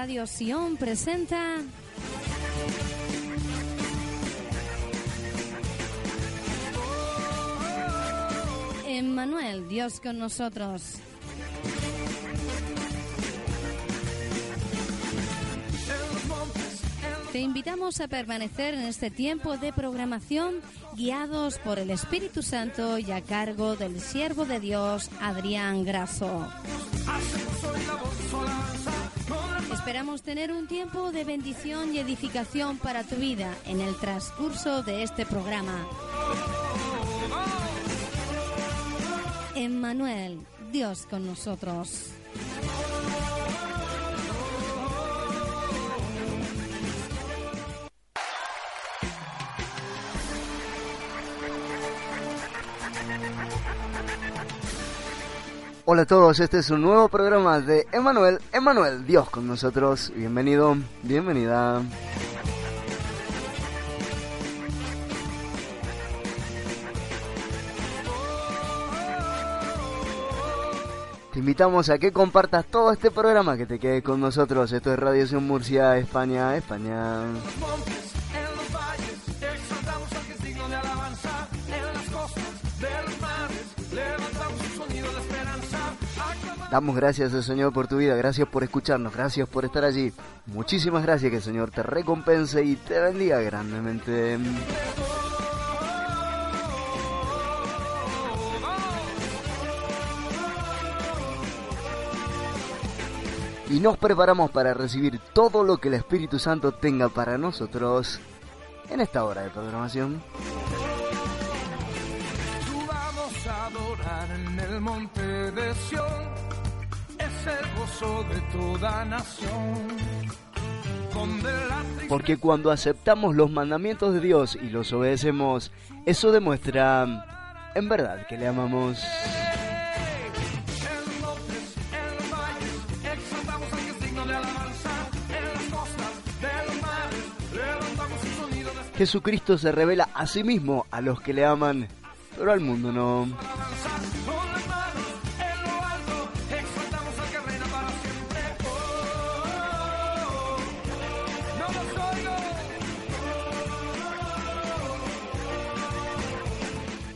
Radio Sion presenta Emmanuel, Dios con nosotros. Te invitamos a permanecer en este tiempo de programación guiados por el Espíritu Santo y a cargo del siervo de Dios, Adrián Graso. Esperamos tener un tiempo de bendición y edificación para tu vida en el transcurso de este programa. Emmanuel, Dios con nosotros. Hola a todos, este es un nuevo programa de Emanuel, Emanuel, Dios con nosotros. Bienvenido, bienvenida. Te invitamos a que compartas todo este programa, que te quede con nosotros. Esto es Radio Murcia, España, España. Damos gracias al Señor por tu vida, gracias por escucharnos, gracias por estar allí. Muchísimas gracias, que el Señor te recompense y te bendiga grandemente. Y nos preparamos para recibir todo lo que el Espíritu Santo tenga para nosotros en esta hora de programación. adorar en el monte de Sion gozo de toda nación. Porque cuando aceptamos los mandamientos de Dios y los obedecemos, eso demuestra en verdad que le amamos. Jesucristo se revela a sí mismo a los que le aman, pero al mundo no.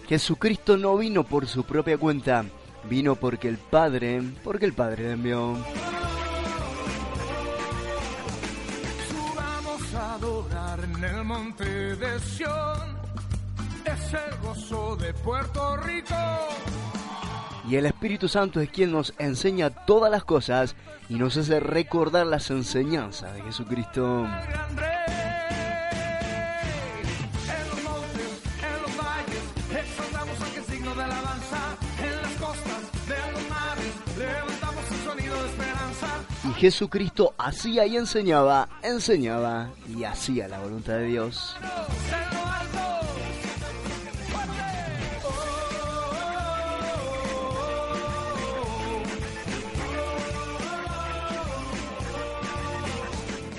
Jesucristo no vino por su propia cuenta, vino porque el Padre, porque el Padre le envió. Subamos a adorar en el monte de Sion, es el gozo de Puerto Rico. Y el Espíritu Santo es quien nos enseña todas las cosas y nos hace recordar las enseñanzas de Jesucristo. Jesucristo hacía y enseñaba, enseñaba y hacía la voluntad de Dios.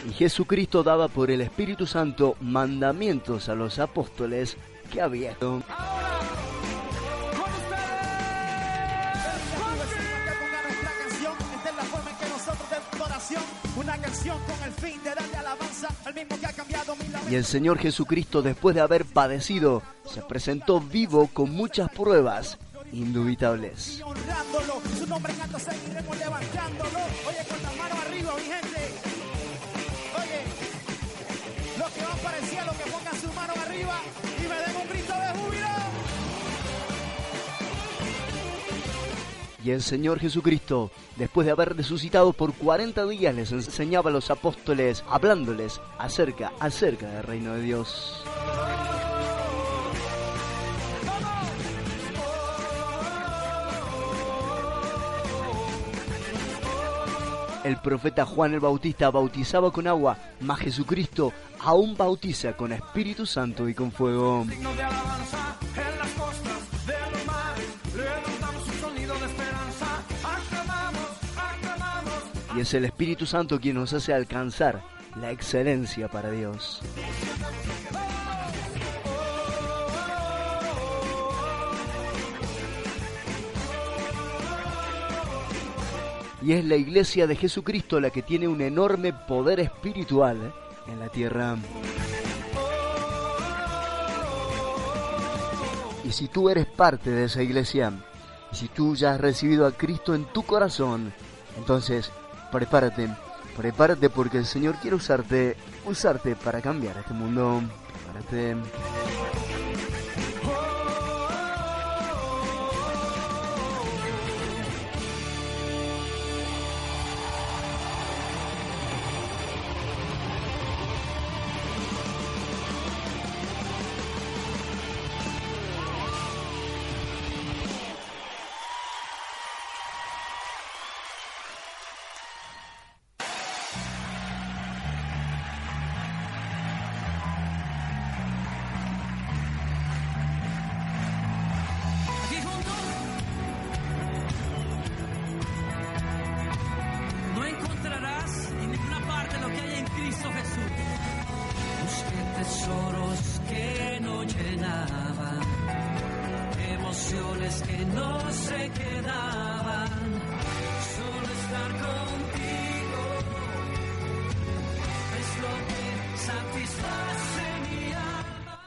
Y Jesucristo daba por el Espíritu Santo mandamientos a los apóstoles que había. Y el Señor Jesucristo, después de haber padecido, se presentó vivo con muchas pruebas indubitables. Y el Señor Jesucristo, después de haber resucitado por 40 días, les enseñaba a los apóstoles, hablándoles acerca, acerca del reino de Dios. El profeta Juan el Bautista bautizaba con agua, mas Jesucristo aún bautiza con Espíritu Santo y con fuego. Y es el Espíritu Santo quien nos hace alcanzar la excelencia para Dios. Y es la iglesia de Jesucristo la que tiene un enorme poder espiritual en la tierra. Y si tú eres parte de esa iglesia, y si tú ya has recibido a Cristo en tu corazón, entonces prepárate, prepárate porque el Señor quiere usarte, usarte para cambiar este mundo. Prepárate.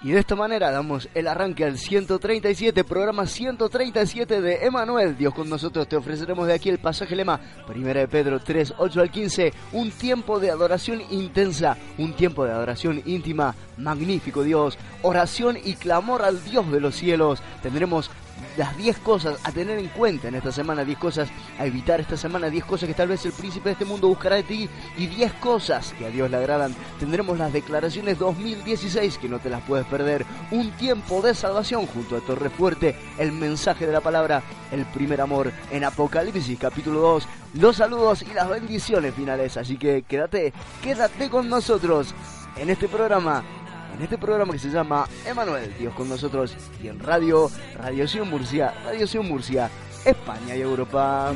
Y de esta manera damos el arranque al 137, programa 137 de Emanuel. Dios con nosotros te ofreceremos de aquí el pasaje lema, primera de Pedro 3, 8 al 15, un tiempo de adoración intensa, un tiempo de adoración íntima, magnífico Dios, oración y clamor al Dios de los cielos. Tendremos las 10 cosas a tener en cuenta en esta semana, 10 cosas a evitar esta semana, 10 cosas que tal vez el príncipe de este mundo buscará de ti y 10 cosas que a Dios le agradan. Tendremos las declaraciones 2016 que no te las puedes perder, un tiempo de salvación junto a Torre Fuerte, el mensaje de la palabra, el primer amor en Apocalipsis capítulo 2, los saludos y las bendiciones finales, así que quédate, quédate con nosotros en este programa en este programa que se llama Emanuel, Dios con nosotros, y en radio, Radio Murcia, Radio Murcia, España y Europa.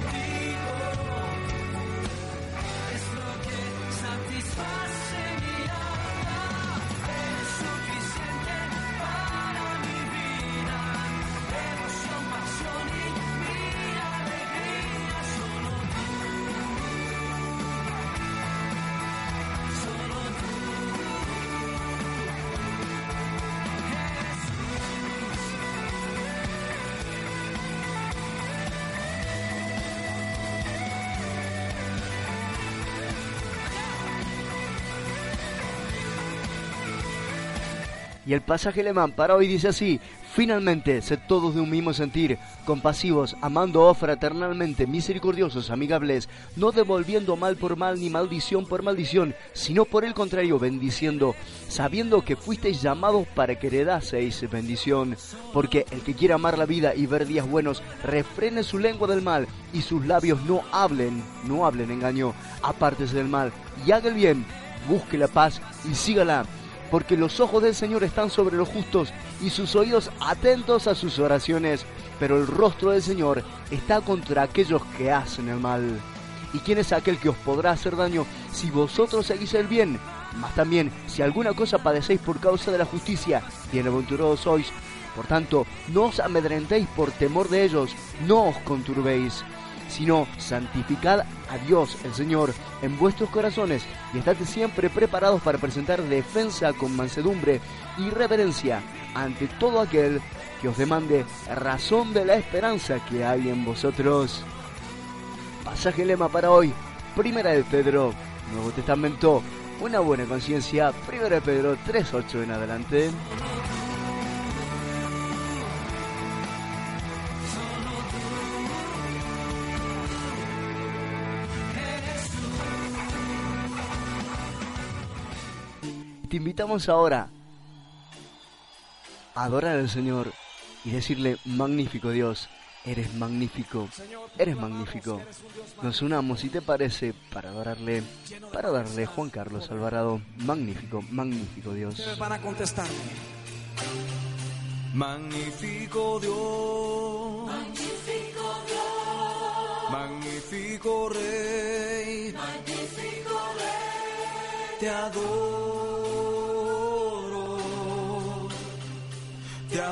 Y el pasaje alemán para hoy dice así, finalmente, sed todos de un mismo sentir, compasivos, amando fraternalmente, misericordiosos, amigables, no devolviendo mal por mal ni maldición por maldición, sino por el contrario, bendiciendo, sabiendo que fuisteis llamados para que heredaseis bendición. Porque el que quiera amar la vida y ver días buenos, refrene su lengua del mal y sus labios no hablen, no hablen engaño, apártese del mal y haga el bien, busque la paz y sígala porque los ojos del Señor están sobre los justos y sus oídos atentos a sus oraciones, pero el rostro del Señor está contra aquellos que hacen el mal. ¿Y quién es aquel que os podrá hacer daño si vosotros seguís el bien? Mas también, si alguna cosa padecéis por causa de la justicia, bienaventurados sois. Por tanto, no os amedrentéis por temor de ellos, no os conturbéis sino santificad a Dios el Señor en vuestros corazones y estad siempre preparados para presentar defensa con mansedumbre y reverencia ante todo aquel que os demande razón de la esperanza que hay en vosotros. Pasaje lema para hoy, Primera de Pedro, Nuevo Testamento, una buena conciencia, Primera de Pedro 3.8 en adelante. Te invitamos ahora a adorar al Señor y decirle, magnífico Dios, Eres magnífico, eres magnífico. Nos unamos, si te parece, para adorarle, para darle Juan Carlos Alvarado. Magnífico, magnífico Dios. Van a contestarme. Magnífico Dios. Magnífico Dios. Magnífico Rey. Magnífico Rey. Te adoro.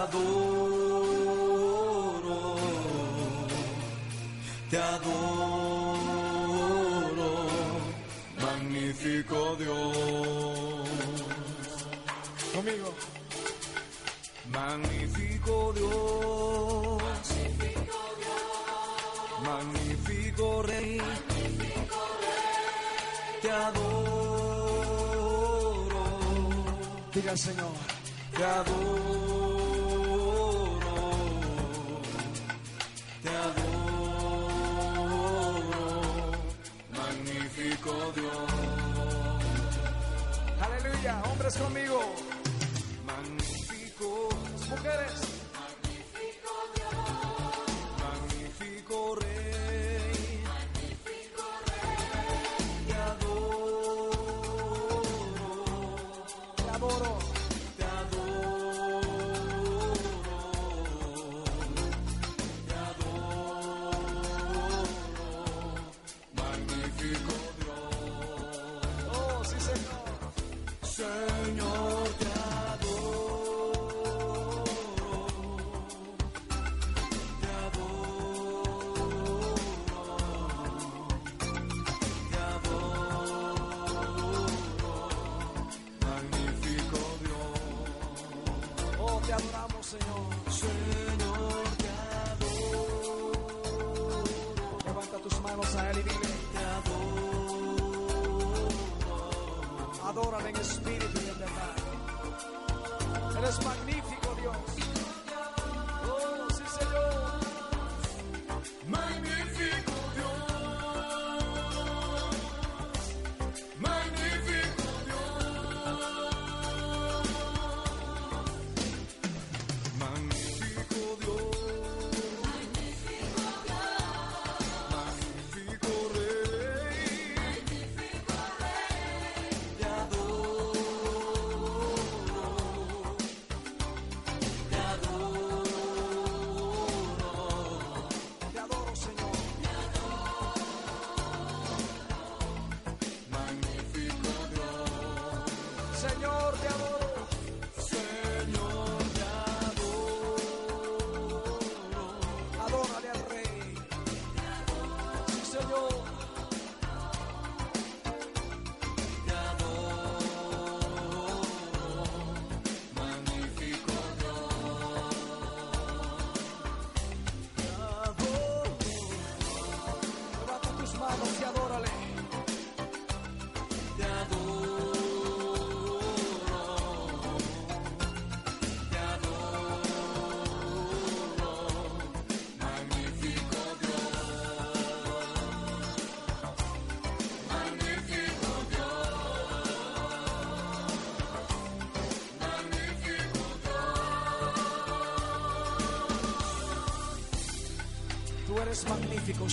Adoro. te adoro, magnífico Dios. Conmigo. Magnífico Dios. Magnífico Dios. Magnífico Rey. Magnífico Rey. Te adoro. Diga Señor. Te adoro. Aleluya, hombres conmigo. Magnífico, mujeres. Magnífico Dios. Magnífico Rey.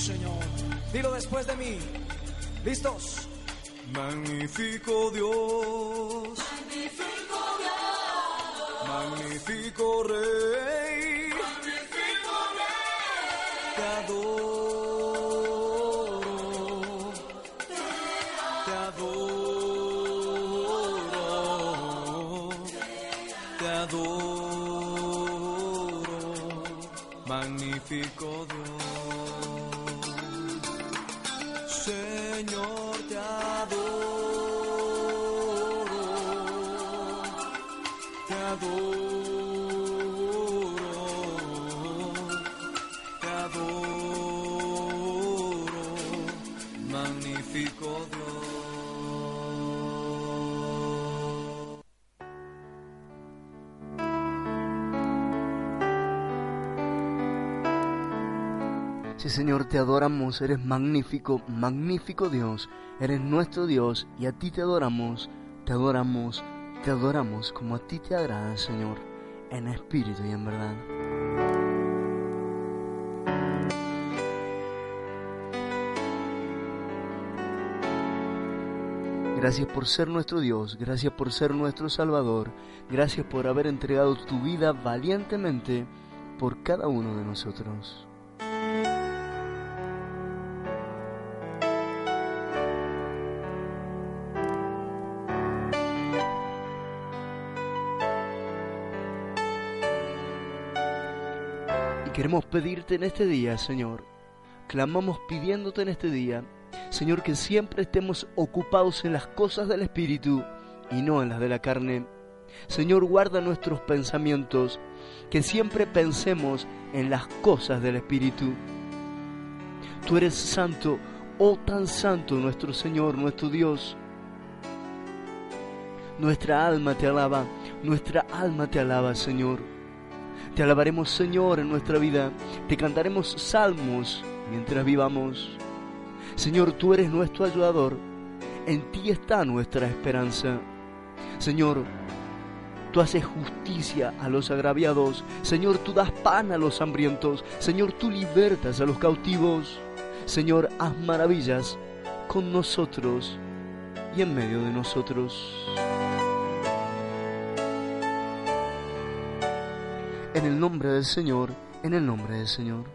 Señor. Dilo después de mí. ¿Listos? Magnífico Dios. Magnífico Dios. Magnífico Rey. Magnífico Rey. Te adoro. Te adoro. Te adoro. Magnífico Dios. Señor, te adoramos, eres magnífico, magnífico Dios, eres nuestro Dios y a ti te adoramos, te adoramos, te adoramos como a ti te agrada, Señor, en espíritu y en verdad. Gracias por ser nuestro Dios, gracias por ser nuestro Salvador, gracias por haber entregado tu vida valientemente por cada uno de nosotros. Queremos pedirte en este día, Señor, clamamos pidiéndote en este día, Señor, que siempre estemos ocupados en las cosas del Espíritu y no en las de la carne. Señor, guarda nuestros pensamientos, que siempre pensemos en las cosas del Espíritu. Tú eres santo, oh tan santo nuestro Señor, nuestro Dios. Nuestra alma te alaba, nuestra alma te alaba, Señor. Te alabaremos, Señor, en nuestra vida. Te cantaremos salmos mientras vivamos. Señor, tú eres nuestro ayudador. En ti está nuestra esperanza. Señor, tú haces justicia a los agraviados. Señor, tú das pan a los hambrientos. Señor, tú libertas a los cautivos. Señor, haz maravillas con nosotros y en medio de nosotros. En el nombre del Señor, en el nombre del Señor.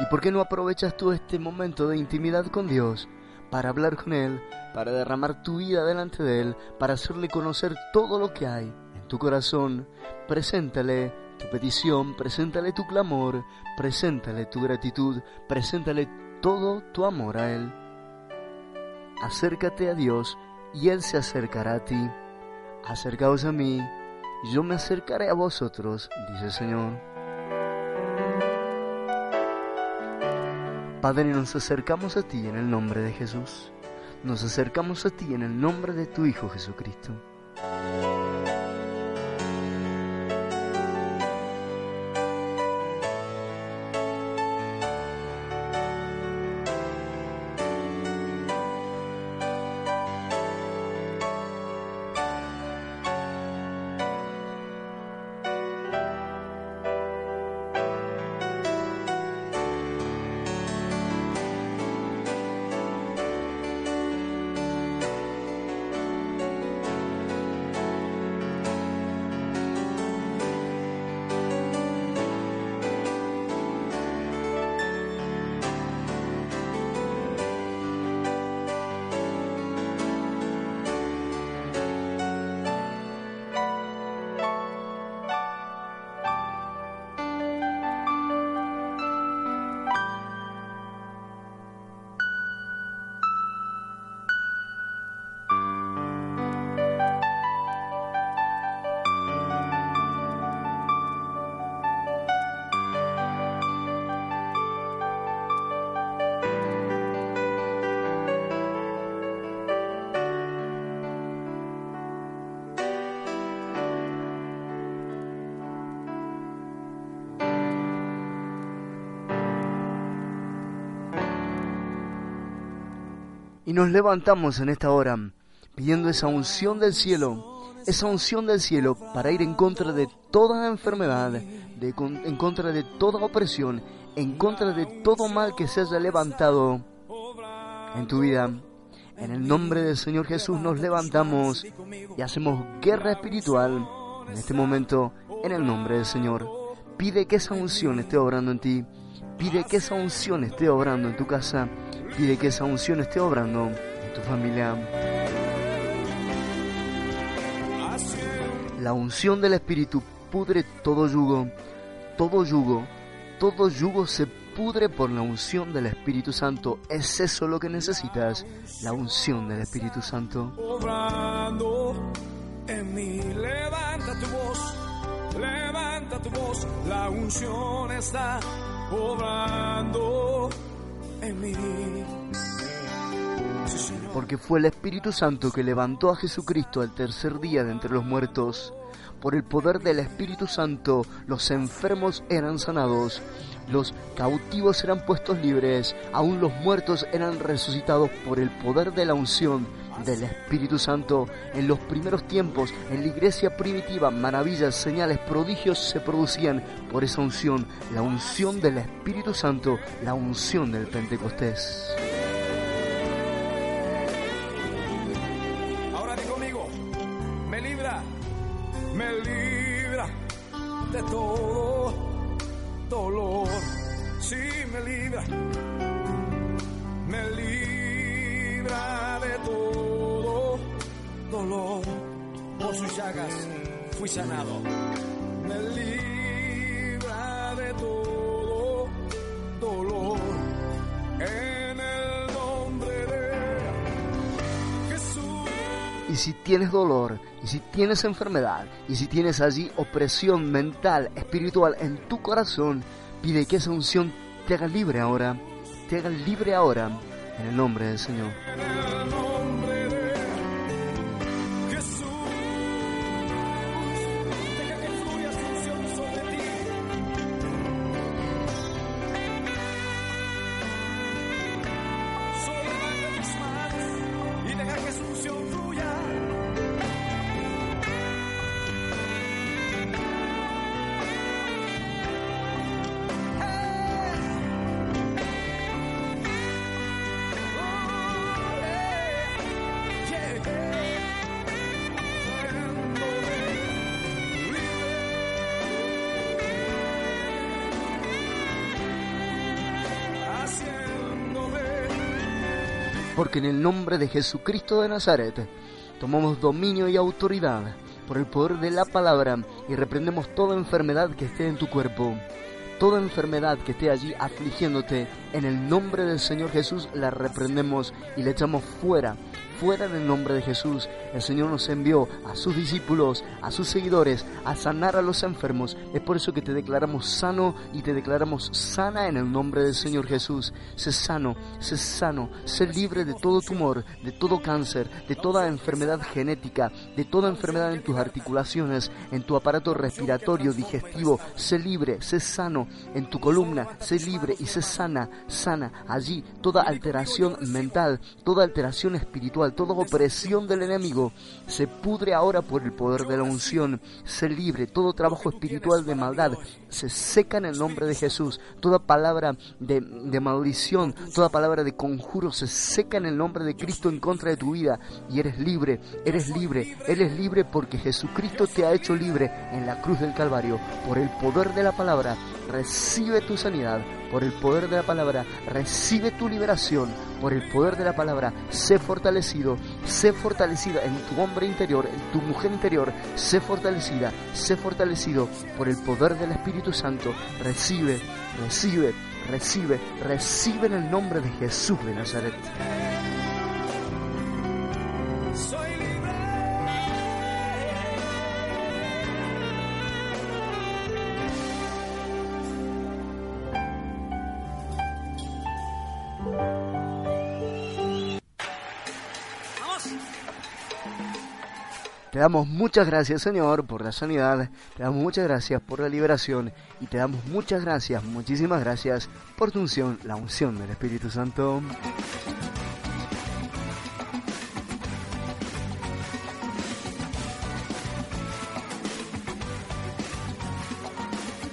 ¿Y por qué no aprovechas tú este momento de intimidad con Dios para hablar con Él, para derramar tu vida delante de Él, para hacerle conocer todo lo que hay en tu corazón? Preséntale tu petición, preséntale tu clamor, preséntale tu gratitud, preséntale todo tu amor a Él. Acércate a Dios y Él se acercará a ti. Acercaos a mí, y yo me acercaré a vosotros, dice el Señor. Padre, nos acercamos a ti en el nombre de Jesús. Nos acercamos a ti en el nombre de tu Hijo Jesucristo. Y nos levantamos en esta hora pidiendo esa unción del cielo, esa unción del cielo para ir en contra de toda enfermedad, de, en contra de toda opresión, en contra de todo mal que se haya levantado en tu vida. En el nombre del Señor Jesús nos levantamos y hacemos guerra espiritual en este momento en el nombre del Señor. Pide que esa unción esté obrando en ti. Pide que esa unción esté obrando en tu casa. Pide que esa unción esté obrando en tu familia. La unción del Espíritu pudre todo yugo. Todo yugo. Todo yugo se pudre por la unción del Espíritu Santo. Es eso lo que necesitas. La unción del Espíritu Santo. En mí, levanta tu voz, levanta tu voz, la unción está obrando Porque fue el Espíritu Santo que levantó a Jesucristo al tercer día de entre los muertos. Por el poder del Espíritu Santo los enfermos eran sanados. los cautivos eran puestos libres, aún los muertos eran resucitados por el poder de la unción del Espíritu Santo. En los primeros tiempos, en la iglesia primitiva, maravillas, señales, prodigios se producían por esa unción, la unción del Espíritu Santo, la unción del Pentecostés. Tienes enfermedad, y si tienes allí opresión mental, espiritual en tu corazón, pide que esa unción te haga libre ahora, te haga libre ahora, en el nombre del Señor. En el nombre de Jesucristo de Nazaret tomamos dominio y autoridad por el poder de la palabra y reprendemos toda enfermedad que esté en tu cuerpo. Toda enfermedad que esté allí afligiéndote, en el nombre del Señor Jesús la reprendemos y la echamos fuera, fuera en el nombre de Jesús. El Señor nos envió a sus discípulos, a sus seguidores, a sanar a los enfermos. Es por eso que te declaramos sano y te declaramos sana en el nombre del Señor Jesús. Sé sano, sé sano, sé libre de todo tumor, de todo cáncer, de toda enfermedad genética, de toda enfermedad en tus articulaciones, en tu aparato respiratorio, digestivo. Sé libre, sé sano en tu columna, sé libre y sé sana, sana. Allí toda alteración mental, toda alteración espiritual, toda opresión del enemigo se pudre ahora por el poder de la unción. Sé libre, todo trabajo espiritual de maldad se seca en el nombre de Jesús. Toda palabra de, maldición, toda palabra de conjuro se seca en el nombre de Cristo en contra de tu vida. Y eres libre, eres libre, eres libre porque Jesucristo te ha hecho libre en la cruz del Calvario. Por el poder de la palabra, recibe tu sanidad. Por el poder de la palabra, recibe tu liberación. Por el poder de la palabra, sé fortalecido, sé fortalecida en tu hombre interior, en tu mujer interior, sé fortalecida, sé fortalecido por el poder del Espíritu Santo. Recibe, recibe, recibe, recibe en el nombre de Jesús de Nazaret. Te damos muchas gracias, Señor, por la sanidad. Te damos muchas gracias por la liberación. Y te damos muchas gracias, muchísimas gracias por tu unción, la unción del Espíritu Santo.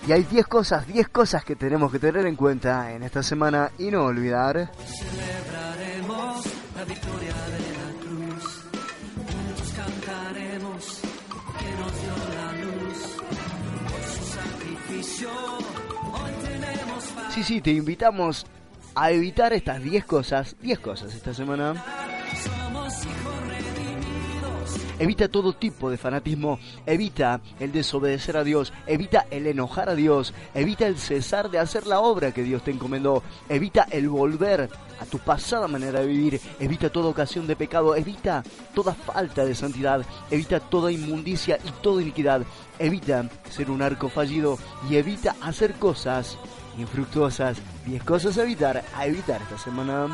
Y hay 10 cosas, 10 cosas que tenemos que tener en cuenta en esta semana y no olvidar. Celebraremos la victoria Sí, sí, te invitamos a evitar estas 10 cosas, 10 cosas esta semana. Evita todo tipo de fanatismo, evita el desobedecer a Dios, evita el enojar a Dios, evita el cesar de hacer la obra que Dios te encomendó, evita el volver a tu pasada manera de vivir, evita toda ocasión de pecado, evita toda falta de santidad, evita toda inmundicia y toda iniquidad, evita ser un arco fallido y evita hacer cosas infructuosas. 10 cosas a evitar, a evitar esta semana.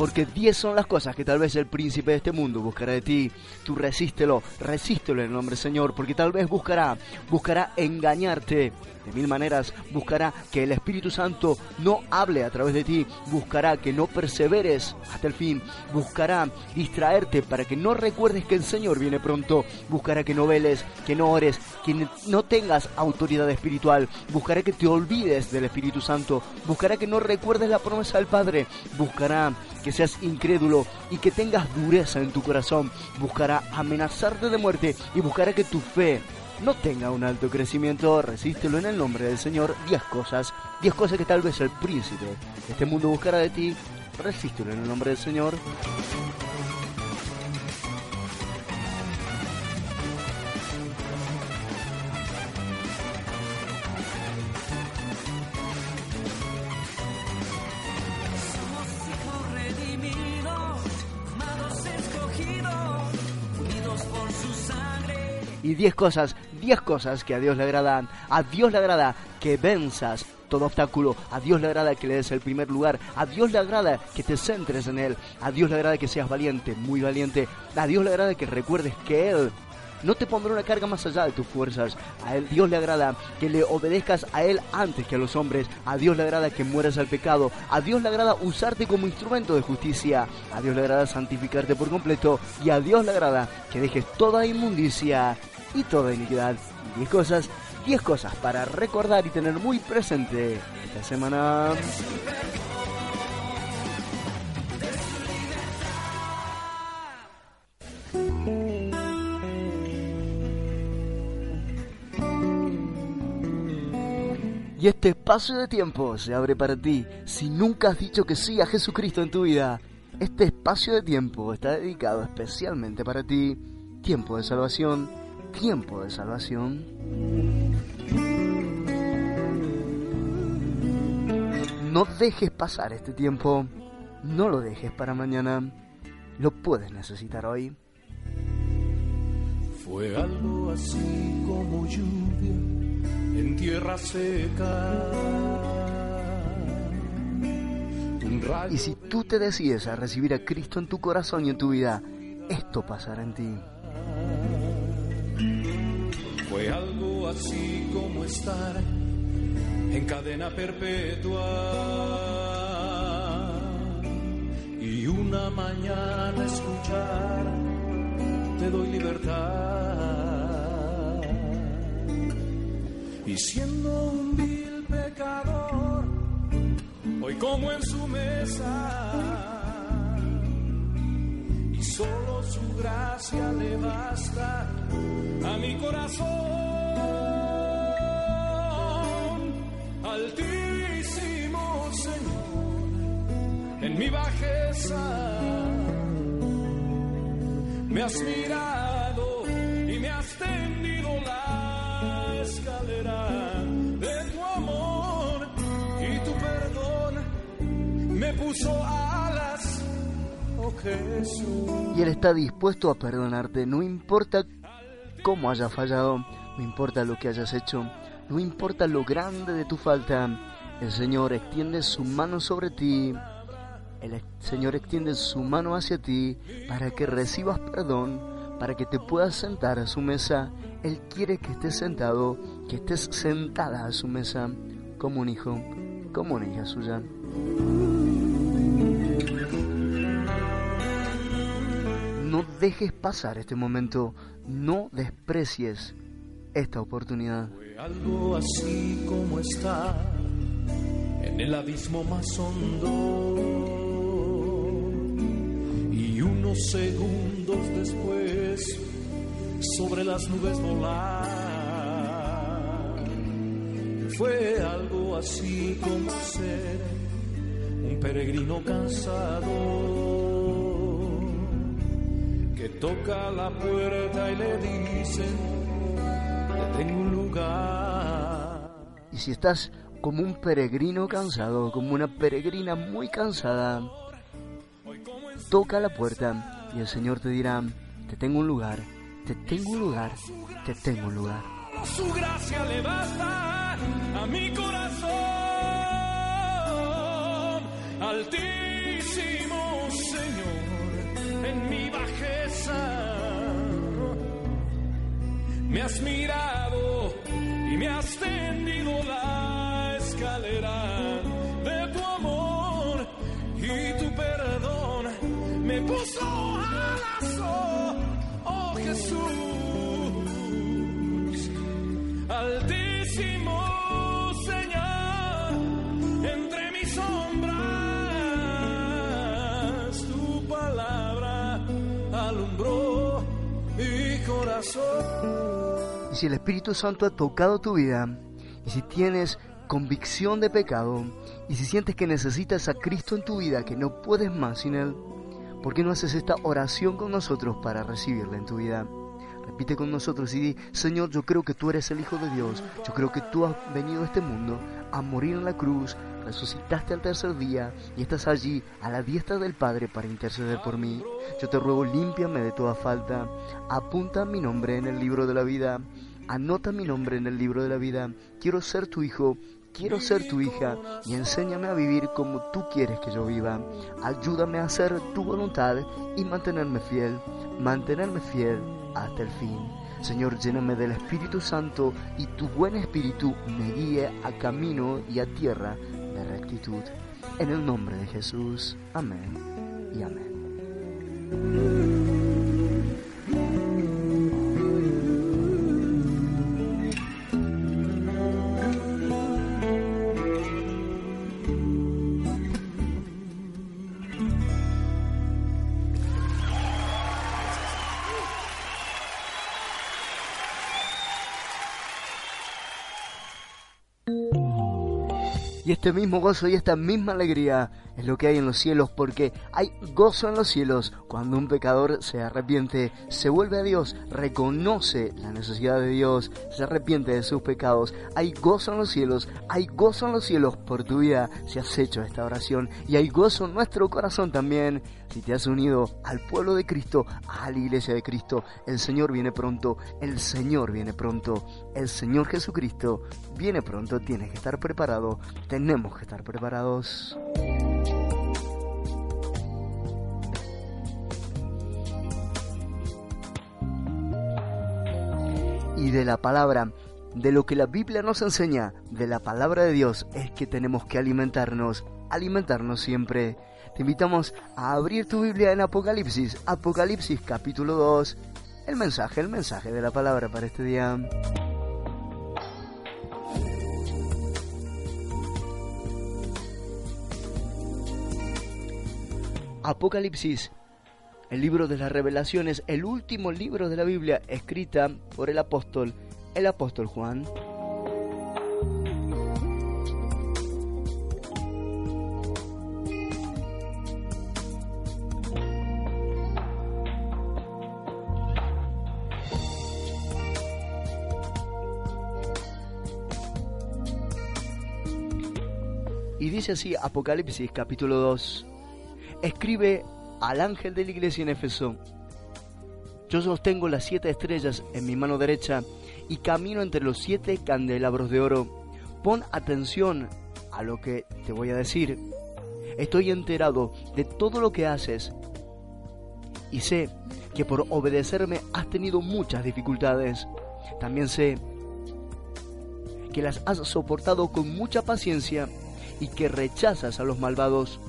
Porque diez son las cosas que tal vez el príncipe de este mundo buscará de ti. Tú resístelo, resístelo en el nombre del Señor, porque tal vez buscará, buscará engañarte. De mil maneras buscará que el Espíritu Santo no hable a través de ti, buscará que no perseveres hasta el fin, buscará distraerte para que no recuerdes que el Señor viene pronto, buscará que no veles, que no ores, que no tengas autoridad espiritual, buscará que te olvides del Espíritu Santo, buscará que no recuerdes la promesa del Padre, buscará que seas incrédulo y que tengas dureza en tu corazón, buscará amenazarte de muerte y buscará que tu fe no tenga un alto crecimiento, resístelo en el nombre del Señor. Diez cosas, diez cosas que tal vez el príncipe de este mundo buscará de ti, resístelo en el nombre del Señor. Y diez cosas, diez cosas que a Dios le agradan. A Dios le agrada que venzas todo obstáculo. A Dios le agrada que le des el primer lugar. A Dios le agrada que te centres en Él. A Dios le agrada que seas valiente, muy valiente. A Dios le agrada que recuerdes que Él no te pondrá una carga más allá de tus fuerzas. A él, Dios le agrada que le obedezcas a Él antes que a los hombres. A Dios le agrada que mueras al pecado. A Dios le agrada usarte como instrumento de justicia. A Dios le agrada santificarte por completo. Y a Dios le agrada que dejes toda inmundicia y toda iniquidad. Diez cosas, diez cosas para recordar y tener muy presente esta semana. Y este espacio de tiempo se abre para ti si nunca has dicho que sí a Jesucristo en tu vida. Este espacio de tiempo está dedicado especialmente para ti. Tiempo de salvación, tiempo de salvación. No dejes pasar este tiempo. No lo dejes para mañana. Lo puedes necesitar hoy. Fue algo así como lluvia en tierra seca. Y si tú te decides a recibir a Cristo en tu corazón y en tu vida, esto pasará en ti. Fue algo así como estar en cadena perpetua. Y una mañana escuchar, te doy libertad. Y siendo un vil pecador, hoy como en su mesa, solo su gracia le basta a mi corazón, altísimo Señor, en mi bajeza me has mirado y me has tendido la escalera de tu amor y tu perdón me puso Jesús. Y Él está dispuesto a perdonarte, no importa cómo hayas fallado, no importa lo que hayas hecho, no importa lo grande de tu falta, el Señor extiende su mano sobre ti. El Señor extiende su mano hacia ti para que recibas perdón, para que te puedas sentar a su mesa él quiere que estés sentado, que estés sentada a su mesa como un hijo, como una hija suya. Dejes pasar este momento, no desprecies esta oportunidad. Fue algo así como está en el abismo más hondo y unos segundos después sobre las nubes volar. Fue algo así como ser un peregrino cansado que toca la puerta y le dicen que tengo un lugar. Y si estás como un peregrino cansado, como una peregrina muy cansada, toca la puerta y el Señor te dirá, te tengo un lugar te tengo un lugar, te tengo un lugar. Su gracia le basta a mi corazón, Altísimo Señor, en mi bajeza. Me has mirado y me has tendido la escalera Y si el Espíritu Santo ha tocado tu vida, y si tienes convicción de pecado, y si sientes que necesitas a Cristo en tu vida, que no puedes más sin Él, ¿por qué no haces esta oración con nosotros para recibirla en tu vida? Repite con nosotros y di, Señor, yo creo que tú eres el Hijo de Dios, yo creo que tú has venido a este mundo a morir en la cruz, resucitaste al tercer día y estás allí a la diestra del Padre para interceder por mí. Yo te ruego, límpiame de toda falta, apunta mi nombre en el libro de la vida, anota mi nombre en el libro de la vida, quiero ser tu hijo, quiero ser tu hija y enséñame a vivir como tú quieres que yo viva. Ayúdame a hacer tu voluntad y mantenerme fiel, mantenerme fiel hasta el fin. Señor, lléname del Espíritu Santo y tu buen Espíritu me guíe a camino y a tierra de rectitud. En el nombre de Jesús. Amén y amén. Este mismo gozo y esta misma alegría es lo que hay en los cielos, porque hay gozo en los cielos cuando un pecador se arrepiente, se vuelve a Dios, reconoce la necesidad de Dios, se arrepiente de sus pecados. Hay gozo en los cielos, hay gozo en los cielos por tu vida si has hecho esta oración. Y hay gozo en nuestro corazón también si te has unido al pueblo de Cristo, a la iglesia de Cristo. El Señor viene pronto, el Señor viene pronto, el Señor Jesucristo viene pronto. Tienes que estar preparado, tenemos que estar preparados. y de la palabra, de lo que la Biblia nos enseña, de la palabra de Dios, es que tenemos que alimentarnos, alimentarnos siempre. Te invitamos a abrir tu Biblia en Apocalipsis, Apocalipsis capítulo 2, el mensaje, el mensaje de la palabra para este día. Apocalipsis el libro de las revelaciones, el último libro de la Biblia escrita por el apóstol, el apóstol Juan. Y dice así Apocalipsis capítulo 2. Escribe al ángel de la iglesia en Éfeso, yo sostengo las siete estrellas en mi mano derecha y camino entre los siete candelabros de oro. Pon atención a lo que te voy a decir. Estoy enterado de todo lo que haces y sé que por obedecerme has tenido muchas dificultades. También sé que las has soportado con mucha paciencia y que rechazas a los malvados.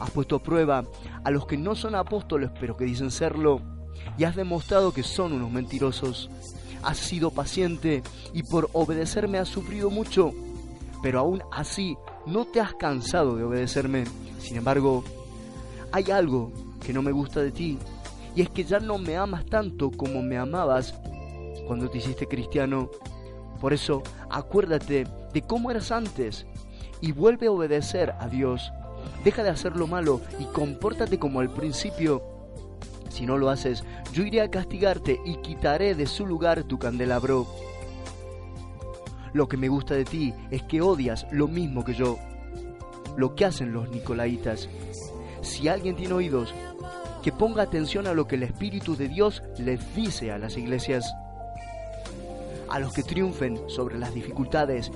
Has puesto a prueba a los que no son apóstoles pero que dicen serlo, y has demostrado que son unos mentirosos. Has sido paciente y por obedecerme has sufrido mucho, pero aún así no te has cansado de obedecerme. Sin embargo, hay algo que no me gusta de ti, y es que ya no me amas tanto como me amabas cuando te hiciste cristiano. Por eso, acuérdate de cómo eras antes y vuelve a obedecer a Dios Deja de hacer lo malo y compórtate como al principio. Si no lo haces, yo iré a castigarte y quitaré de su lugar tu candelabro. Lo que me gusta de ti es que odias lo mismo que yo, lo que hacen los nicolaitas. Si alguien tiene oídos, que ponga atención a lo que el Espíritu de Dios les dice a las iglesias. A los que triunfen sobre las dificultades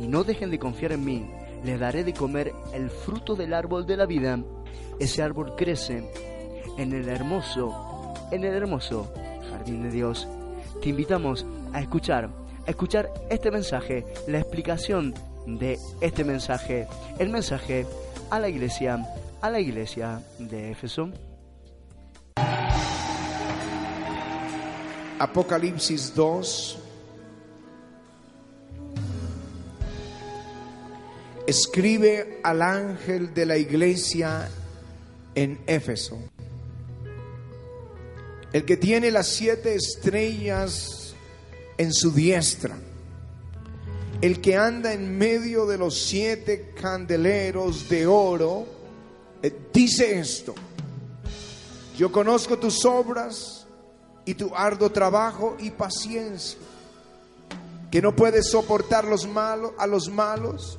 y no dejen de confiar en mí, le daré de comer el fruto del árbol de la vida ese árbol crece en el hermoso, en el hermoso jardín de Dios. Te invitamos a escuchar, a escuchar este mensaje, la explicación de este mensaje, el mensaje a la iglesia, a la iglesia de Éfeso. Apocalipsis 2. Escribe al ángel de la iglesia en Éfeso. El que tiene las siete estrellas en su diestra. El que anda en medio de los siete candeleros de oro. eh, Dice esto. Yo conozco tus obras y tu arduo trabajo y paciencia, que no puedes soportar los malos, a los malos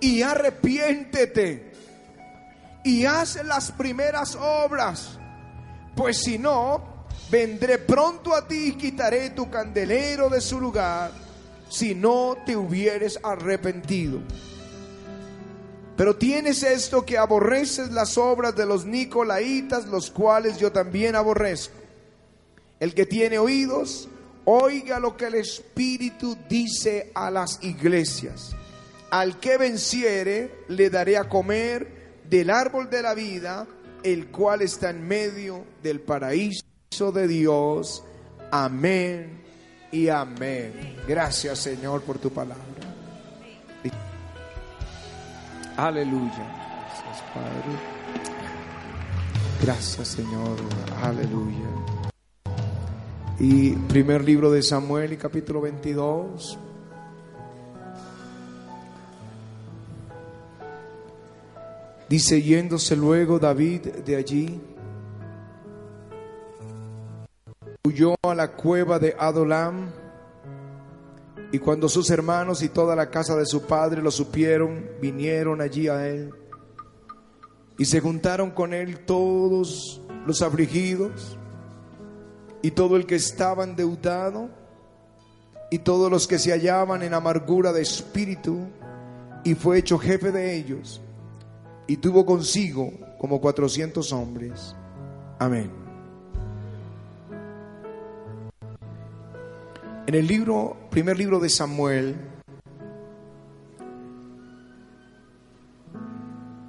y arrepiéntete y haz las primeras obras, pues si no, vendré pronto a ti y quitaré tu candelero de su lugar si no te hubieres arrepentido. Pero tienes esto que aborreces las obras de los nicolaitas, los cuales yo también aborrezco. El que tiene oídos, oiga lo que el Espíritu dice a las iglesias. Al que venciere, le daré a comer del árbol de la vida, el cual está en medio del paraíso de Dios. Amén y amén. Gracias Señor por tu palabra. Aleluya. Gracias Padre. Gracias Señor. Aleluya. Y primer libro de Samuel y capítulo 22. Dice, yéndose luego David de allí, huyó a la cueva de Adolam, y cuando sus hermanos y toda la casa de su padre lo supieron, vinieron allí a él, y se juntaron con él todos los afligidos, y todo el que estaba endeudado, y todos los que se hallaban en amargura de espíritu, y fue hecho jefe de ellos y tuvo consigo como cuatrocientos hombres. Amén. En el libro, primer libro de Samuel,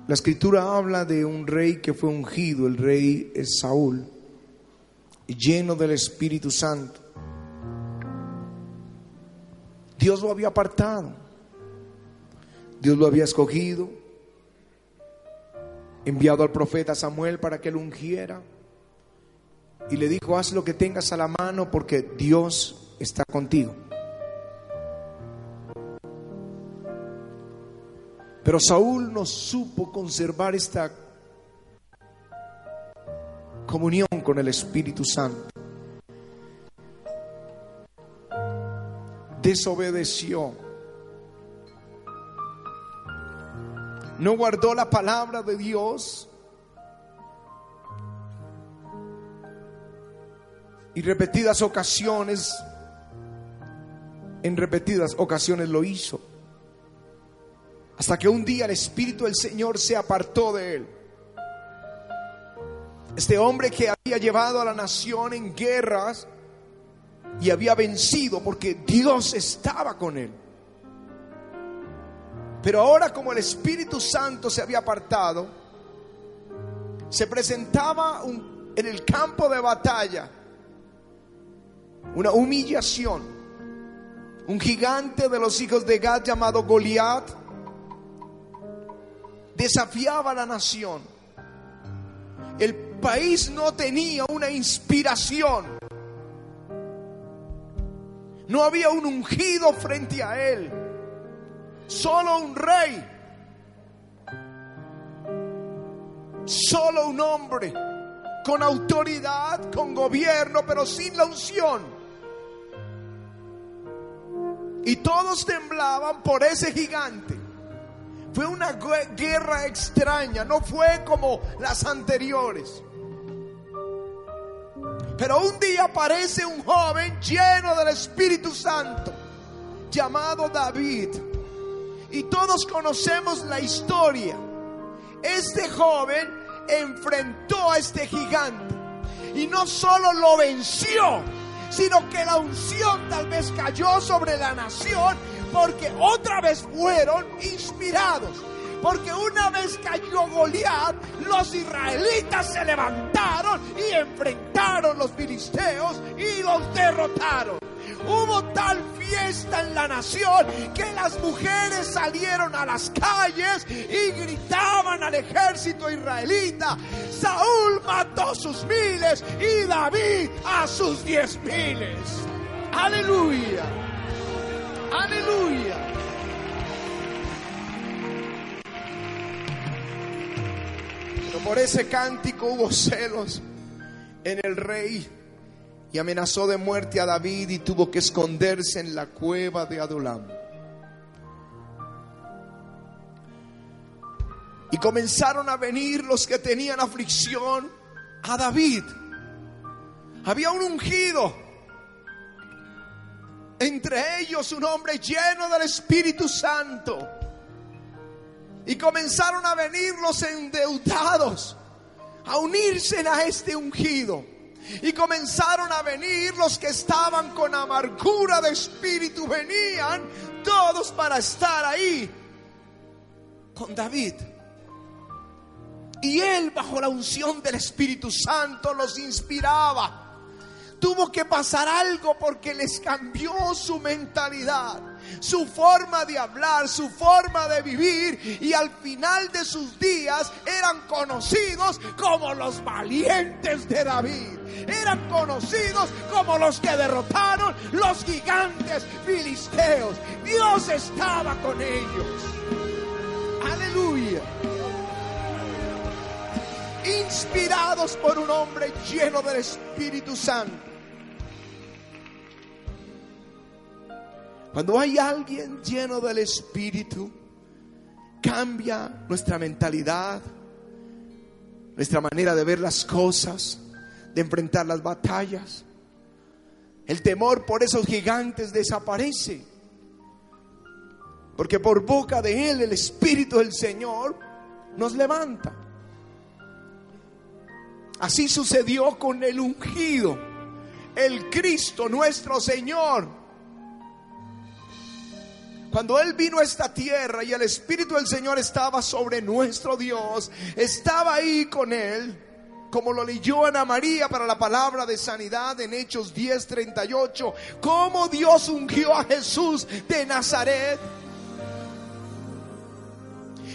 la escritura habla de un rey que fue ungido, el rey es Saúl, lleno del Espíritu Santo. Dios lo había apartado, Dios lo había escogido, enviado al profeta Samuel para que lo ungiera. Y le dijo, haz lo que tengas a la mano porque Dios está contigo. Pero Saúl no supo conservar esta comunión con el Espíritu Santo. Desobedeció. No guardó la palabra de Dios y repetidas ocasiones, en repetidas ocasiones lo hizo. Hasta que un día el Espíritu del Señor se apartó de él. Este hombre que había llevado a la nación en guerras y había vencido porque Dios estaba con él. Pero ahora como el Espíritu Santo se había apartado, se presentaba un- en el campo de batalla una humillación. Un gigante de los hijos de Gad llamado Goliat desafiaba a la nación. El país no tenía una inspiración. No había un ungido frente a él solo un rey, Solo un hombre con autoridad, con gobierno, pero sin la unción. Y todos temblaban por ese gigante. Fue una guerra extraña, no fue como las anteriores. Pero un día aparece un joven lleno del Espíritu Santo, llamado David. Y todos conocemos la historia. Este joven enfrentó a este gigante. Y no solo lo venció, sino que la unción tal vez cayó sobre la nación porque otra vez fueron inspirados. Porque una vez cayó Goliat, los israelitas se levantaron y enfrentaron los filisteos y los derrotaron. Hubo tal fiesta en la nación que las mujeres salieron a las calles y gritaban al ejército israelita, Saúl mató sus miles y David a sus diez miles. Aleluya. Aleluya. Pero por ese cántico hubo celos en el rey y amenazó de muerte a David y tuvo que esconderse en la cueva de Adulam. Y comenzaron a venir los que tenían aflicción a David. Había un ungido entre ellos un hombre lleno del Espíritu Santo. Y comenzaron a venir los endeudados a unirse a este ungido. Y comenzaron a venir los que estaban con amargura de espíritu. Venían todos para estar ahí con David. Y él bajo la unción del Espíritu Santo los inspiraba tuvo que pasar algo porque les cambió su mentalidad, su forma de hablar, su forma de vivir y al final de sus días eran conocidos como los valientes de David. Eran conocidos como los que derrotaron los gigantes filisteos. Dios estaba con ellos. Aleluya inspirados por un hombre lleno del Espíritu Santo. Cuando hay alguien lleno del Espíritu, cambia nuestra mentalidad, nuestra manera de ver las cosas, de enfrentar las batallas. El temor por esos gigantes desaparece. Porque por boca de Él el Espíritu del Señor nos levanta. Así sucedió con el ungido, el Cristo nuestro Señor. Cuando Él vino a esta tierra y el Espíritu del Señor estaba sobre nuestro Dios, estaba ahí con Él, como lo leyó Ana María para la palabra de sanidad en Hechos 10:38, como Dios ungió a Jesús de Nazaret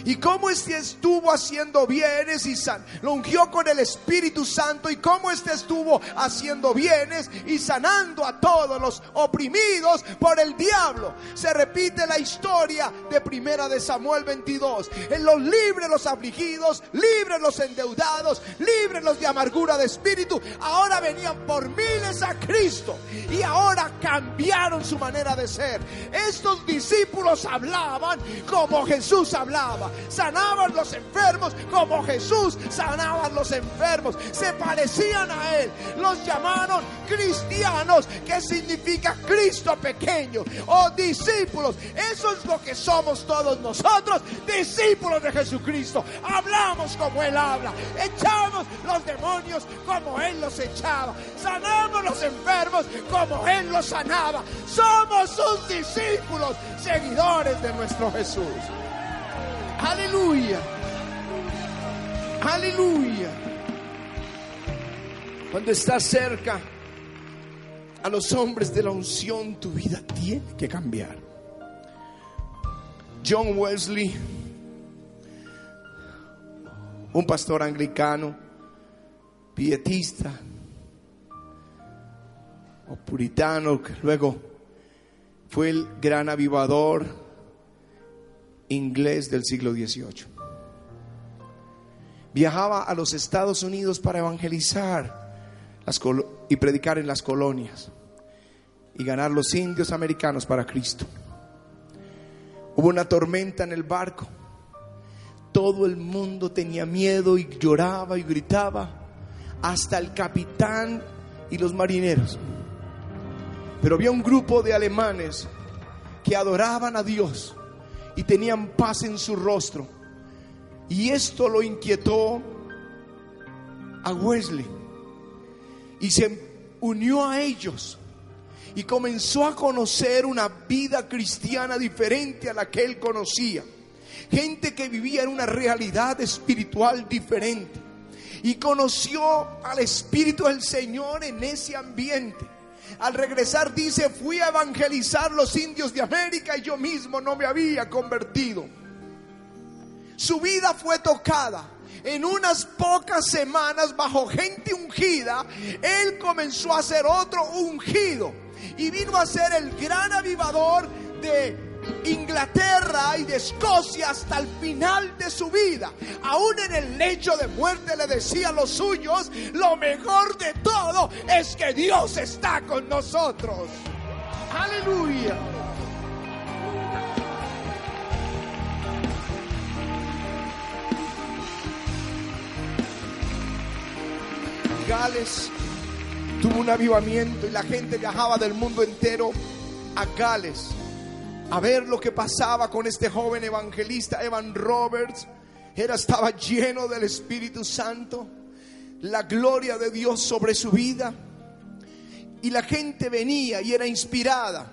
y cómo este estuvo haciendo bienes y lo ungió con el Espíritu Santo y cómo este estuvo haciendo bienes y sanando a todos los oprimidos por el diablo. Se repite la historia de Primera de Samuel 22. En los libres los afligidos, libres los endeudados, libres los de amargura de espíritu, ahora venían por miles a Cristo y ahora cambiaron su manera de ser. Estos discípulos hablaban como Jesús hablaba sanaban los enfermos como Jesús sanaba los enfermos. Se parecían a Él. Los llamaron cristianos, que significa Cristo pequeño o discípulos. Eso es lo que somos todos nosotros, discípulos de Jesucristo. Hablamos como Él habla, echamos los demonios como Él los echaba, sanamos los enfermos como Él los sanaba. Somos sus discípulos, seguidores de nuestro Jesús. Aleluya. Aleluya. Cuando estás cerca a los hombres de la unción, tu vida tiene que cambiar. John Wesley, un pastor anglicano, pietista o puritano, que luego fue el gran avivador inglés del siglo XVIII. viajaba a los Estados Unidos para evangelizar y predicar en las colonias y ganar los indios americanos para Cristo. Hubo una tormenta en el barco. Todo el mundo tenía miedo y lloraba y gritaba, hasta el capitán y los marineros. Pero había un grupo de alemanes que adoraban a Dios y tenían paz en su rostro. Y esto lo inquietó a Wesley y se unió a ellos y comenzó a conocer una vida cristiana diferente a la que él conocía. Gente que vivía en una realidad espiritual diferente. Y conoció al Espíritu del Señor en ese ambiente. Al regresar dice, fui a evangelizar los indios de América y yo mismo no me había convertido. Su vida fue tocada. En unas pocas semanas, bajo gente ungida, él comenzó a ser otro ungido. Y vino a ser el gran avivador de Inglaterra y de Escocia hasta el final de su vida. Aún en el lecho de muerte le decía a los suyos, lo mejor de todo es que Dios está con nosotros. Aleluya. Gales tuvo un avivamiento y la gente viajaba del mundo entero a Gales a ver lo que pasaba con este joven evangelista Evan Roberts. Era estaba lleno del Espíritu Santo, la gloria de Dios sobre su vida. Y la gente venía y era inspirada.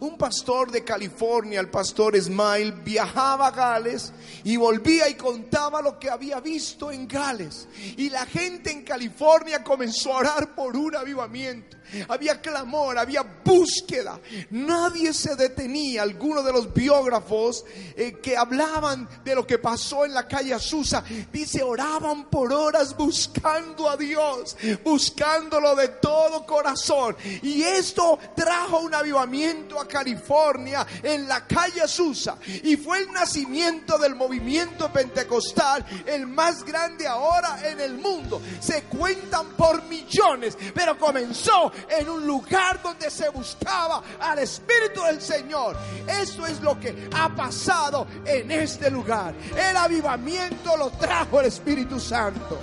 Un pastor de California, el pastor Smile, viajaba a Gales y volvía y contaba lo que había visto en Gales. Y la gente en California comenzó a orar por un avivamiento. Había clamor, había búsqueda. Nadie se detenía. Algunos de los biógrafos eh, que hablaban de lo que pasó en la calle Azusa, dice, oraban por horas buscando a Dios, buscándolo de todo corazón. Y esto trajo un avivamiento a California en la calle Azusa. Y fue el nacimiento del movimiento pentecostal, el más grande ahora en el mundo. Se cuentan por millones, pero comenzó en un lugar donde se buscaba al Espíritu del Señor. Esto es lo que ha pasado en este lugar. El avivamiento lo trajo el Espíritu Santo.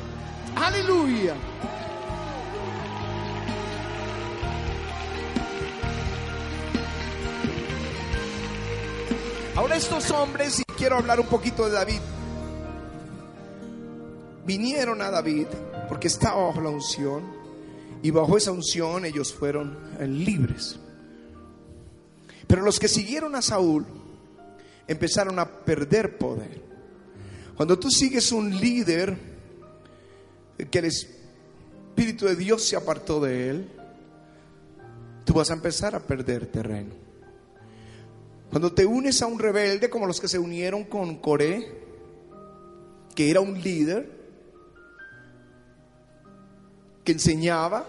Aleluya. Ahora estos hombres, y quiero hablar un poquito de David, vinieron a David porque estaba bajo la unción y bajo esa unción ellos fueron eh, libres. Pero los que siguieron a Saúl empezaron a perder poder. Cuando tú sigues un líder que el Espíritu de Dios se apartó de él, tú vas a empezar a perder terreno. Cuando te unes a un rebelde como los que se unieron con Coré, que era un líder, que enseñaba,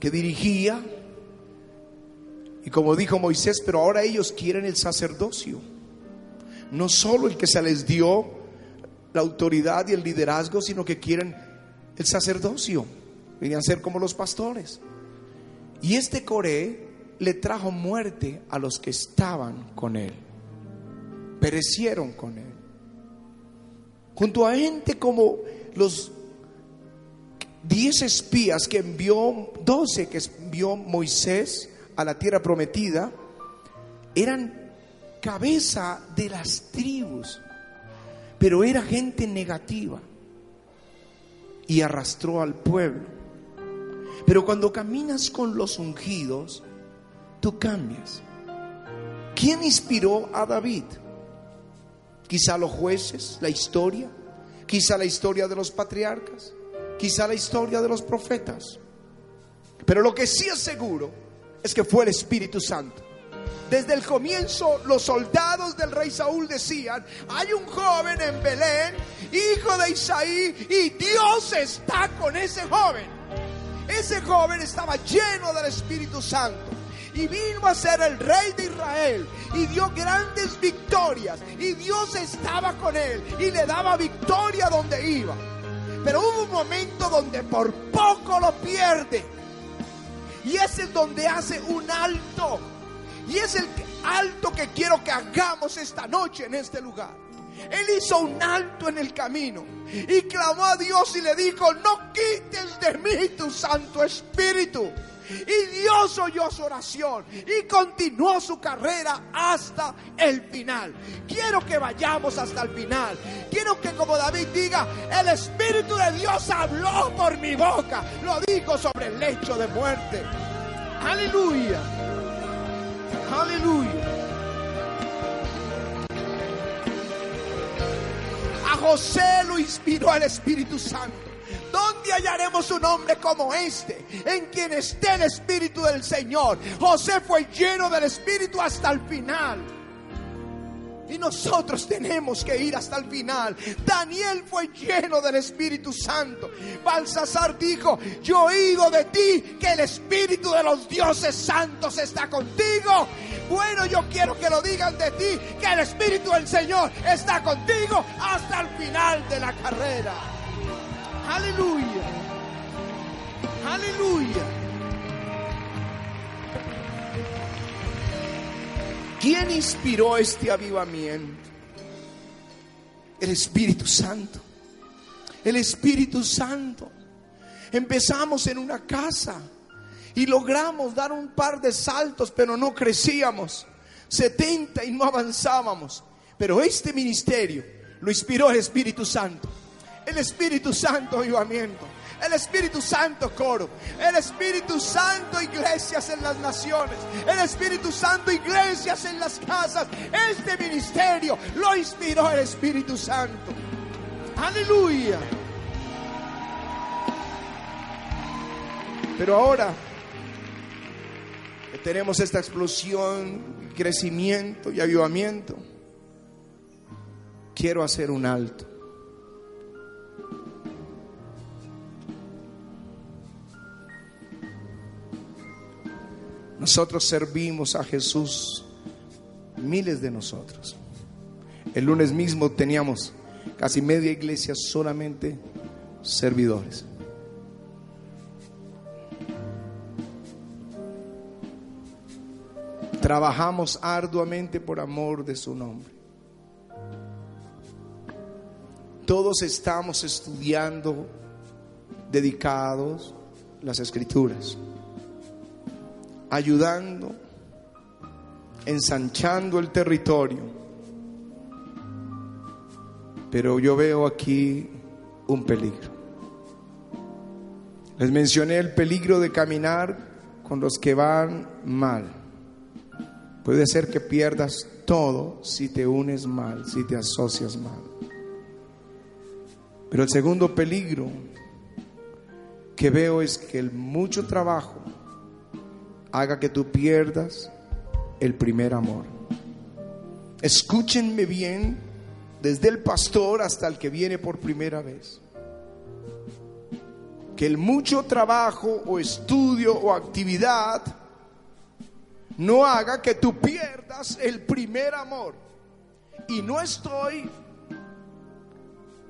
que dirigía, y como dijo Moisés, pero ahora ellos quieren el sacerdocio, no solo el que se les dio la autoridad y el liderazgo, sino que quieren el sacerdocio, querían ser como los pastores. Y este Coré le trajo muerte a los que estaban con él. Perecieron con él. Junto a gente como los diez espías que envió, doce que envió Moisés a la tierra prometida, eran cabeza de las tribus, pero era gente negativa y arrastró al pueblo. Pero cuando caminas con los ungidos, tú cambias. ¿Quién inspiró a David? Quizá los jueces, la historia, quizá la historia de los patriarcas, quizá la historia de los profetas. Pero lo que sí es seguro es que fue el Espíritu Santo. Desde el comienzo los soldados del rey Saúl decían, hay un joven en Belén, hijo de Isaí, y Dios está con ese joven. Ese joven estaba lleno del Espíritu Santo. Y vino a ser el rey de Israel y dio grandes victorias y Dios estaba con él y le daba victoria donde iba. Pero hubo un momento donde por poco lo pierde. Y ese es donde hace un alto. Y es el alto que quiero que hagamos esta noche en este lugar. Él hizo un alto en el camino y clamó a Dios y le dijo, no quites de mí tu Santo Espíritu. Y Dios oyó su oración y continuó su carrera hasta el final. Quiero que vayamos hasta el final. Quiero que como David diga, el Espíritu de Dios habló por mi boca. Lo dijo sobre el lecho de muerte. Aleluya. Aleluya. José lo inspiró el Espíritu Santo. ¿Dónde hallaremos un hombre como este? En quien esté el Espíritu del Señor. José fue lleno del Espíritu hasta el final. Y nosotros tenemos que ir hasta el final. Daniel fue lleno del Espíritu Santo. Balsasar dijo, yo oído de ti que el Espíritu de los dioses santos está contigo. Bueno, yo quiero que lo digan de ti, que el Espíritu del Señor está contigo hasta el final de la carrera. Aleluya. Aleluya. ¿Quién inspiró este avivamiento? El Espíritu Santo. El Espíritu Santo. Empezamos en una casa y logramos dar un par de saltos, pero no crecíamos. 70 y no avanzábamos. Pero este ministerio lo inspiró el Espíritu Santo. El Espíritu Santo avivamiento. El Espíritu Santo coro. El Espíritu Santo iglesias en las naciones. El Espíritu Santo iglesias en las casas. Este ministerio lo inspiró el Espíritu Santo. Aleluya. Pero ahora que tenemos esta explosión, crecimiento y avivamiento, quiero hacer un alto. Nosotros servimos a Jesús, miles de nosotros. El lunes mismo teníamos casi media iglesia solamente servidores. Trabajamos arduamente por amor de su nombre. Todos estamos estudiando dedicados las escrituras ayudando, ensanchando el territorio. Pero yo veo aquí un peligro. Les mencioné el peligro de caminar con los que van mal. Puede ser que pierdas todo si te unes mal, si te asocias mal. Pero el segundo peligro que veo es que el mucho trabajo haga que tú pierdas el primer amor. Escúchenme bien, desde el pastor hasta el que viene por primera vez. Que el mucho trabajo o estudio o actividad no haga que tú pierdas el primer amor. Y no estoy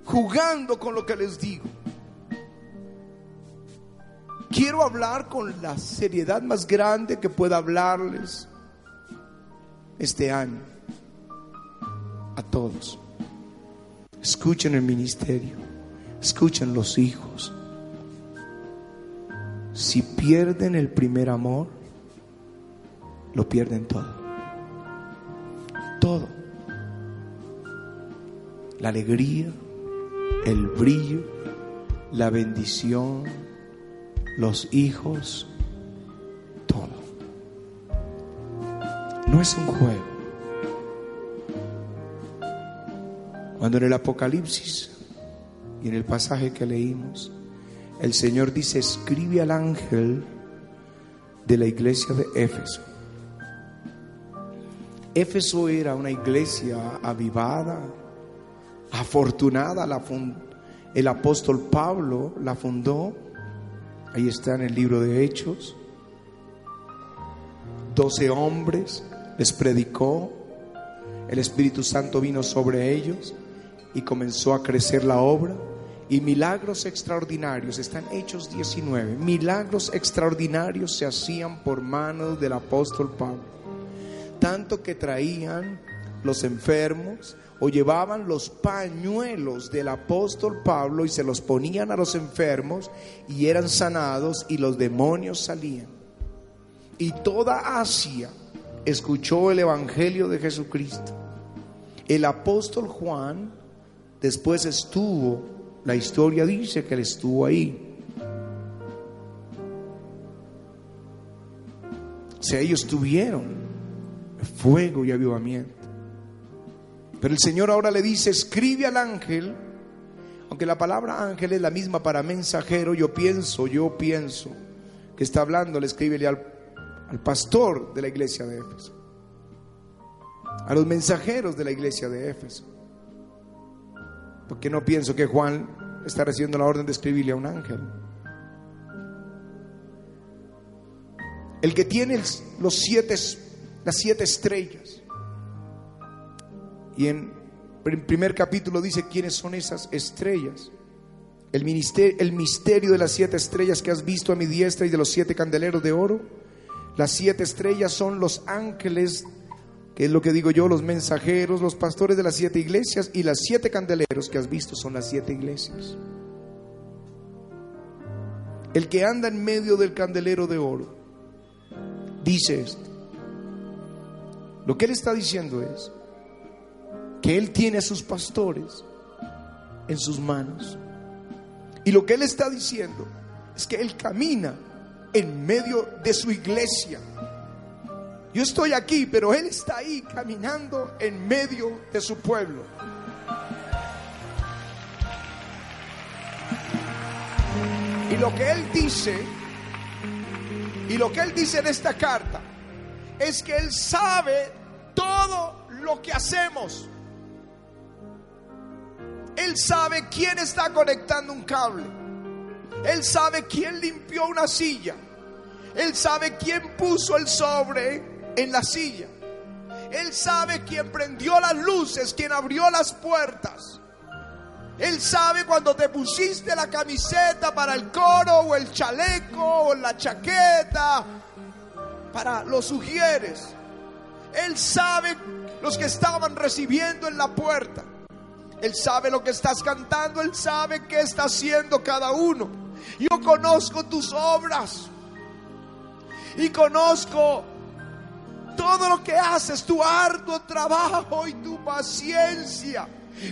jugando con lo que les digo quiero hablar con la seriedad más grande que pueda hablarles este año a todos. Escuchen el ministerio, escuchen los hijos. Si pierden el primer amor, lo pierden todo. Todo. La alegría, el brillo, la bendición, los hijos, todo. No es un juego. Cuando en el Apocalipsis y en el pasaje que leímos, el Señor dice, escribe al ángel de la iglesia de Éfeso. Éfeso era una iglesia avivada, afortunada. La el apóstol Pablo la fundó Ahí está en el libro de Hechos. Doce hombres les predicó, el Espíritu Santo vino sobre ellos y comenzó a crecer la obra. Y milagros extraordinarios, están hechos 19, milagros extraordinarios se hacían por manos del apóstol Pablo. Tanto que traían los enfermos o llevaban los pañuelos del apóstol Pablo y se los ponían a los enfermos y eran sanados y los demonios salían. Y toda Asia escuchó el Evangelio de Jesucristo. El apóstol Juan después estuvo, la historia dice que él estuvo ahí. O sea, ellos tuvieron fuego y avivamiento. Pero el Señor ahora le dice, escribe al ángel, aunque la palabra ángel es la misma para mensajero, yo pienso, yo pienso que está hablando, le escribe al, al pastor de la iglesia de Éfeso, a los mensajeros de la iglesia de Éfeso. Porque no pienso que Juan está recibiendo la orden de escribirle a un ángel. El que tiene los siete, las siete estrellas. Y en el primer capítulo dice quiénes son esas estrellas. El, el misterio de las siete estrellas que has visto a mi diestra y de los siete candeleros de oro. Las siete estrellas son los ángeles, que es lo que digo yo, los mensajeros, los pastores de las siete iglesias. Y las siete candeleros que has visto son las siete iglesias. El que anda en medio del candelero de oro dice esto. Lo que él está diciendo es, que Él tiene a sus pastores en sus manos. Y lo que Él está diciendo es que Él camina en medio de su iglesia. Yo estoy aquí, pero Él está ahí caminando en medio de su pueblo. Y lo que Él dice, y lo que Él dice en esta carta, es que Él sabe todo lo que hacemos. Él sabe quién está conectando un cable. Él sabe quién limpió una silla. Él sabe quién puso el sobre en la silla. Él sabe quién prendió las luces, quién abrió las puertas. Él sabe cuando te pusiste la camiseta para el coro o el chaleco o la chaqueta para los ujieres. Él sabe los que estaban recibiendo en la puerta. Él sabe lo que estás cantando, Él sabe qué está haciendo cada uno. Yo conozco tus obras y conozco todo lo que haces, tu arduo trabajo y tu paciencia.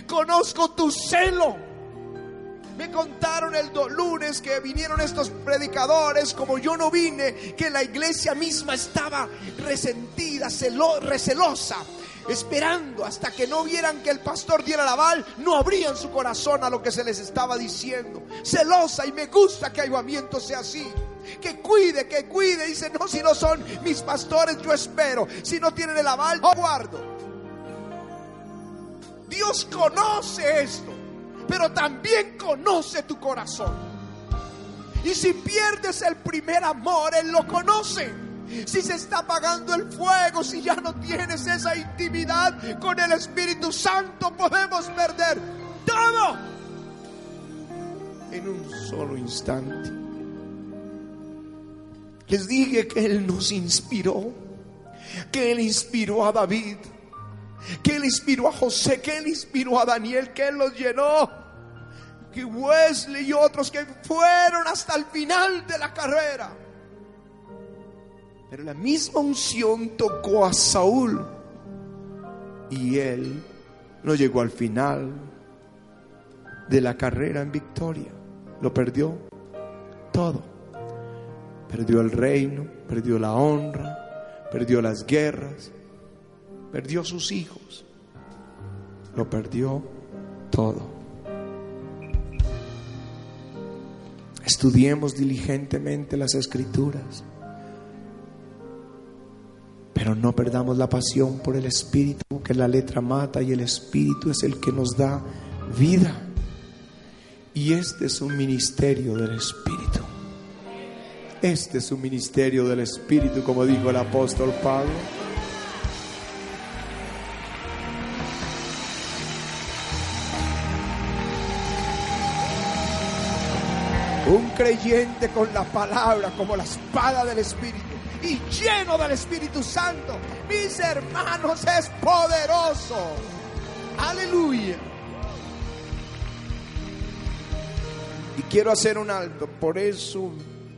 Conozco tu celo. Me contaron el lunes que vinieron estos predicadores, como yo no vine, que la iglesia misma estaba resentida, celo, recelosa esperando hasta que no vieran que el pastor diera la aval, no abrían su corazón a lo que se les estaba diciendo. Celosa y me gusta que avivamiento sea así. Que cuide, que cuide. Dice, no, si no son mis pastores, yo espero. Si no tienen el aval, yo guardo. Dios conoce esto, pero también conoce tu corazón. Y si pierdes el primer amor, Él lo conoce si se está apagando el fuego, si ya no tienes esa intimidad con el Espíritu Santo, podemos perder todo en un solo instante. Les dije que Él nos inspiró, que Él inspiró a David, que Él inspiró a José, que Él inspiró a Daniel, que Él los llenó, que Wesley y otros que fueron hasta el final de la carrera pero la misma unción tocó a Saúl y él no llegó al final de la carrera en victoria. Lo perdió todo. Perdió el reino, perdió la honra, perdió las guerras, perdió sus hijos. Lo perdió todo. Estudiemos diligentemente las escrituras. Pero no perdamos la pasión por el Espíritu, que la letra mata y el Espíritu es el que nos da vida. Y este es un ministerio del Espíritu. Este es un ministerio del Espíritu, como dijo el apóstol Pablo. Un creyente con la palabra como la espada del Espíritu y lleno del Espíritu Santo. Mis hermanos, es poderoso. Aleluya. Y quiero hacer un alto. Por eso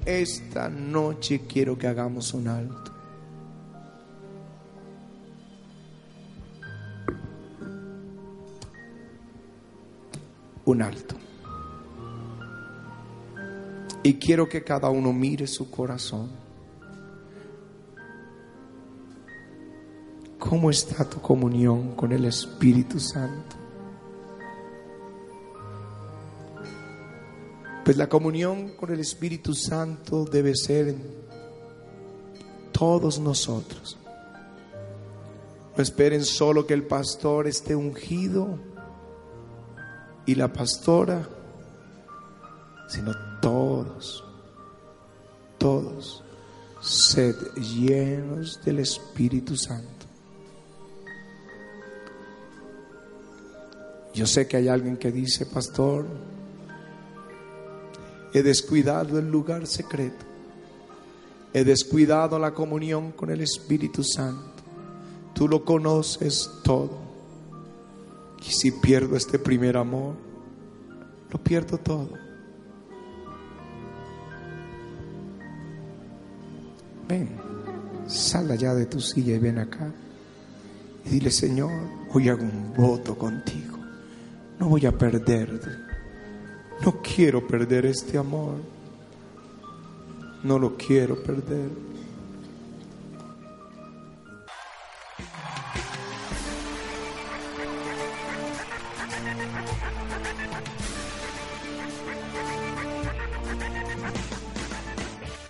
esta noche quiero que hagamos un alto. Un alto. Y quiero que cada uno mire su corazón. ¿Cómo está tu comunión con el Espíritu Santo? Pues la comunión con el Espíritu Santo debe ser en todos nosotros. No esperen solo que el pastor esté ungido y la pastora, sino todos, todos, sed llenos del Espíritu Santo. Yo sé que hay alguien que dice, pastor, he descuidado el lugar secreto, he descuidado la comunión con el Espíritu Santo. Tú lo conoces todo. Y si pierdo este primer amor, lo pierdo todo. Ven, sal allá de tu silla y ven acá. Y dile, Señor, hoy hago un voto contigo. No voy a perderte. No quiero perder este amor. No lo quiero perder.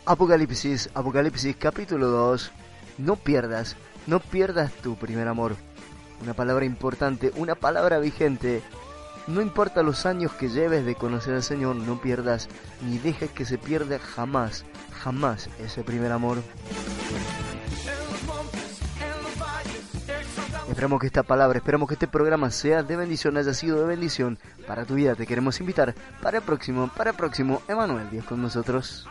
Apocalipsis, Apocalipsis capítulo 2. No pierdas, no pierdas tu primer amor. Una palabra importante, una palabra vigente. No importa los años que lleves de conocer al Señor, no pierdas ni dejes que se pierda jamás, jamás ese primer amor. Esperamos que esta palabra, esperamos que este programa sea de bendición, haya sido de bendición para tu vida. Te queremos invitar para el próximo, para el próximo, Emanuel, Dios con nosotros.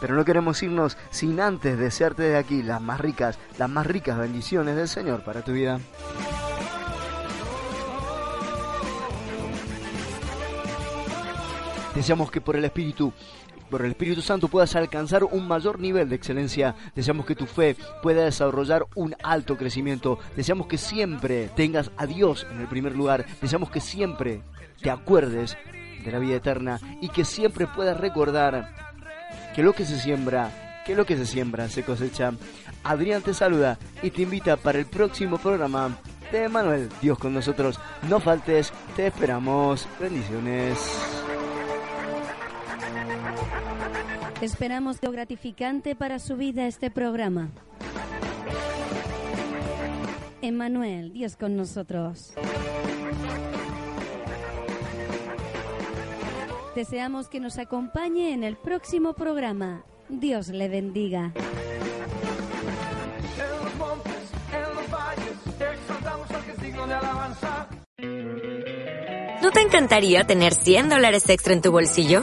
Pero no queremos irnos sin antes desearte de aquí las más ricas, las más ricas bendiciones del Señor para tu vida. Deseamos que por el Espíritu por el Espíritu Santo puedas alcanzar un mayor nivel de excelencia. Deseamos que tu fe pueda desarrollar un alto crecimiento. Deseamos que siempre tengas a Dios en el primer lugar. Deseamos que siempre te acuerdes de la vida eterna y que siempre puedas recordar que lo que se siembra, que lo que se siembra se cosecha. Adrián te saluda y te invita para el próximo programa de Manuel. Dios con nosotros. No faltes, te esperamos. Bendiciones. Esperamos lo gratificante para su vida este programa. Emmanuel, Dios con nosotros. Deseamos que nos acompañe en el próximo programa. Dios le bendiga. ¿No te encantaría tener 100 dólares extra en tu bolsillo?